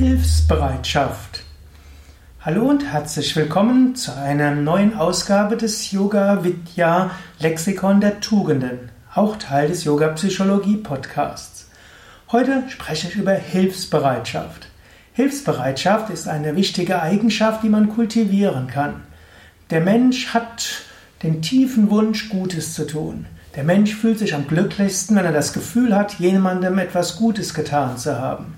Hilfsbereitschaft. Hallo und herzlich willkommen zu einer neuen Ausgabe des Yoga Vidya Lexikon der Tugenden, auch Teil des Yoga Psychologie Podcasts. Heute spreche ich über Hilfsbereitschaft. Hilfsbereitschaft ist eine wichtige Eigenschaft, die man kultivieren kann. Der Mensch hat den tiefen Wunsch, Gutes zu tun. Der Mensch fühlt sich am glücklichsten, wenn er das Gefühl hat, jemandem etwas Gutes getan zu haben.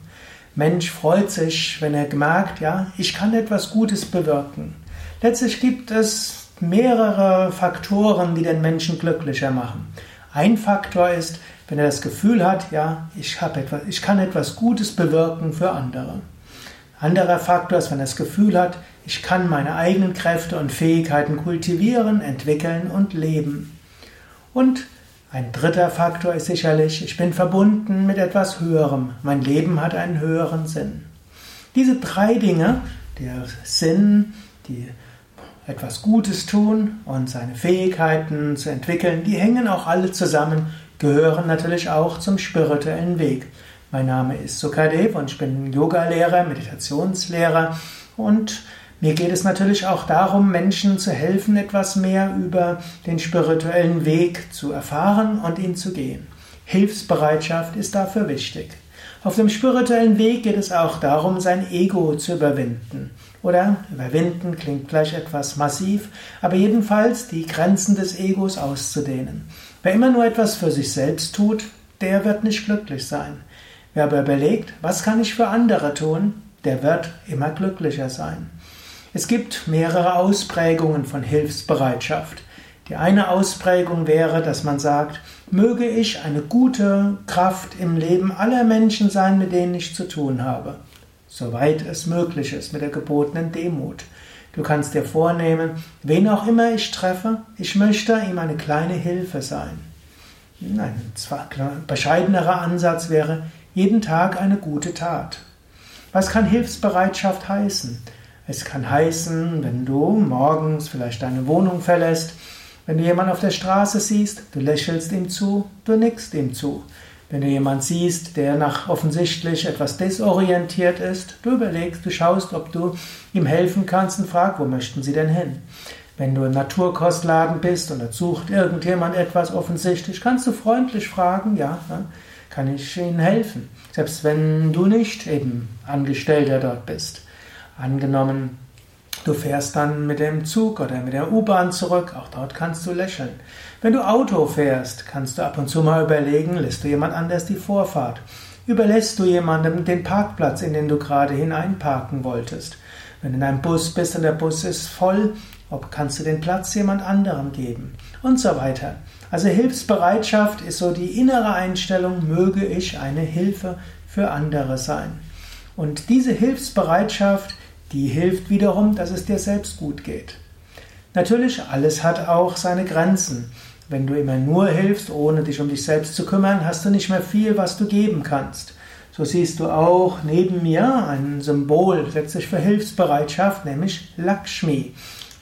Mensch freut sich, wenn er merkt, ja, ich kann etwas Gutes bewirken. Letztlich gibt es mehrere Faktoren, die den Menschen glücklicher machen. Ein Faktor ist, wenn er das Gefühl hat, ja, ich, etwas, ich kann etwas Gutes bewirken für andere. Anderer Faktor ist, wenn er das Gefühl hat, ich kann meine eigenen Kräfte und Fähigkeiten kultivieren, entwickeln und leben. Und ein dritter Faktor ist sicherlich, ich bin verbunden mit etwas Höherem. Mein Leben hat einen höheren Sinn. Diese drei Dinge, der Sinn, die etwas Gutes tun und seine Fähigkeiten zu entwickeln, die hängen auch alle zusammen, gehören natürlich auch zum spirituellen Weg. Mein Name ist Sukadev und ich bin Yogalehrer, Meditationslehrer und mir geht es natürlich auch darum, Menschen zu helfen, etwas mehr über den spirituellen Weg zu erfahren und ihn zu gehen. Hilfsbereitschaft ist dafür wichtig. Auf dem spirituellen Weg geht es auch darum, sein Ego zu überwinden. Oder überwinden klingt gleich etwas massiv, aber jedenfalls die Grenzen des Egos auszudehnen. Wer immer nur etwas für sich selbst tut, der wird nicht glücklich sein. Wer aber überlegt, was kann ich für andere tun, der wird immer glücklicher sein. Es gibt mehrere Ausprägungen von Hilfsbereitschaft. Die eine Ausprägung wäre, dass man sagt, möge ich eine gute Kraft im Leben aller Menschen sein, mit denen ich zu tun habe, soweit es möglich ist mit der gebotenen Demut. Du kannst dir vornehmen, wen auch immer ich treffe, ich möchte ihm eine kleine Hilfe sein. Ein zwar bescheidenerer Ansatz wäre, jeden Tag eine gute Tat. Was kann Hilfsbereitschaft heißen? Es kann heißen, wenn du morgens vielleicht deine Wohnung verlässt, wenn du jemanden auf der Straße siehst, du lächelst ihm zu, du nickst ihm zu. Wenn du jemanden siehst, der nach offensichtlich etwas desorientiert ist, du überlegst, du schaust, ob du ihm helfen kannst und fragst, wo möchten sie denn hin? Wenn du im Naturkostladen bist und da sucht irgendjemand etwas offensichtlich, kannst du freundlich fragen, ja, kann ich Ihnen helfen? Selbst wenn du nicht eben Angestellter dort bist. Angenommen, du fährst dann mit dem Zug oder mit der U-Bahn zurück, auch dort kannst du lächeln. Wenn du Auto fährst, kannst du ab und zu mal überlegen, lässt du jemand anders die Vorfahrt? Überlässt du jemandem den Parkplatz, in den du gerade hineinparken wolltest? Wenn du in einem Bus bist und der Bus ist voll, ob kannst du den Platz jemand anderem geben? Und so weiter. Also Hilfsbereitschaft ist so die innere Einstellung, möge ich eine Hilfe für andere sein. Und diese Hilfsbereitschaft die hilft wiederum, dass es dir selbst gut geht. Natürlich, alles hat auch seine Grenzen. Wenn du immer nur hilfst, ohne dich um dich selbst zu kümmern, hast du nicht mehr viel, was du geben kannst. So siehst du auch neben mir ein Symbol letztlich für Hilfsbereitschaft, nämlich Lakshmi.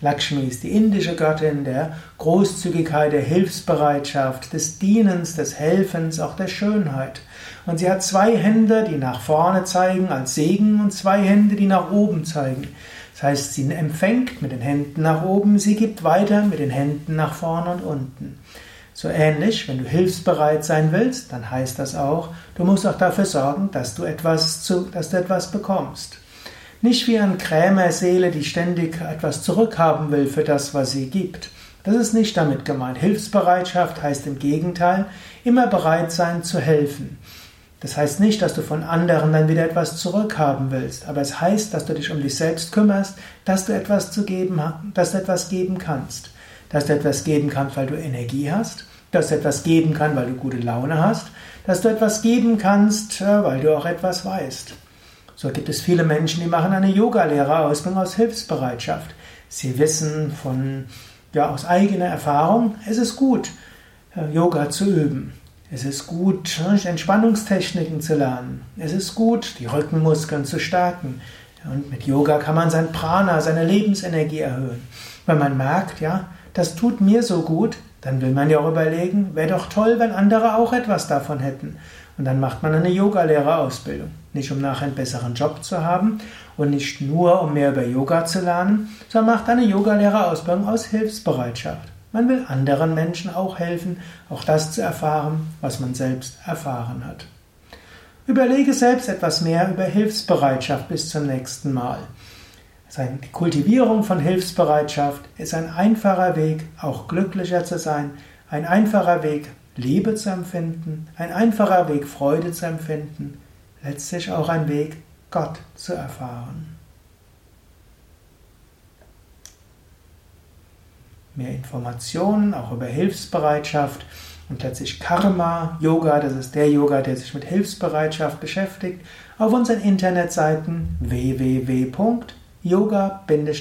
Lakshmi ist die indische Göttin der Großzügigkeit, der Hilfsbereitschaft, des Dienens, des Helfens, auch der Schönheit. Und sie hat zwei Hände, die nach vorne zeigen als Segen und zwei Hände, die nach oben zeigen. Das heißt, sie empfängt mit den Händen nach oben, sie gibt weiter mit den Händen nach vorne und unten. So ähnlich, wenn du hilfsbereit sein willst, dann heißt das auch, du musst auch dafür sorgen, dass du etwas, zu, dass du etwas bekommst. Nicht wie eine Krämerseele, die ständig etwas zurückhaben will für das, was sie gibt. Das ist nicht damit gemeint. Hilfsbereitschaft heißt im Gegenteil, immer bereit sein zu helfen. Das heißt nicht, dass du von anderen dann wieder etwas zurückhaben willst, aber es heißt, dass du dich um dich selbst kümmerst, dass du etwas zu geben, dass du etwas geben kannst. Dass du etwas geben kannst, weil du Energie hast, dass du etwas geben kannst, weil du gute Laune hast, dass du etwas geben kannst, äh, weil du auch etwas weißt. So gibt es viele Menschen, die machen eine Yogalehrerausbildung aus Hilfsbereitschaft. Sie wissen von, ja, aus eigener Erfahrung, es ist gut, äh, Yoga zu üben. Es ist gut, Entspannungstechniken zu lernen. Es ist gut, die Rückenmuskeln zu stärken. Und mit Yoga kann man sein Prana, seine Lebensenergie erhöhen. Wenn man merkt, ja, das tut mir so gut, dann will man ja auch überlegen, wäre doch toll, wenn andere auch etwas davon hätten. Und dann macht man eine Yogalehrerausbildung. Nicht um nachher einen besseren Job zu haben und nicht nur um mehr über Yoga zu lernen, sondern macht eine Yogalehrerausbildung aus Hilfsbereitschaft. Man will anderen Menschen auch helfen, auch das zu erfahren, was man selbst erfahren hat. Überlege selbst etwas mehr über Hilfsbereitschaft bis zum nächsten Mal. Die Kultivierung von Hilfsbereitschaft ist ein einfacher Weg, auch glücklicher zu sein, ein einfacher Weg, Liebe zu empfinden, ein einfacher Weg, Freude zu empfinden, letztlich auch ein Weg, Gott zu erfahren. Mehr Informationen auch über Hilfsbereitschaft und letztlich Karma Yoga, das ist der Yoga, der sich mit Hilfsbereitschaft beschäftigt, auf unseren Internetseiten www yoga-vidya.de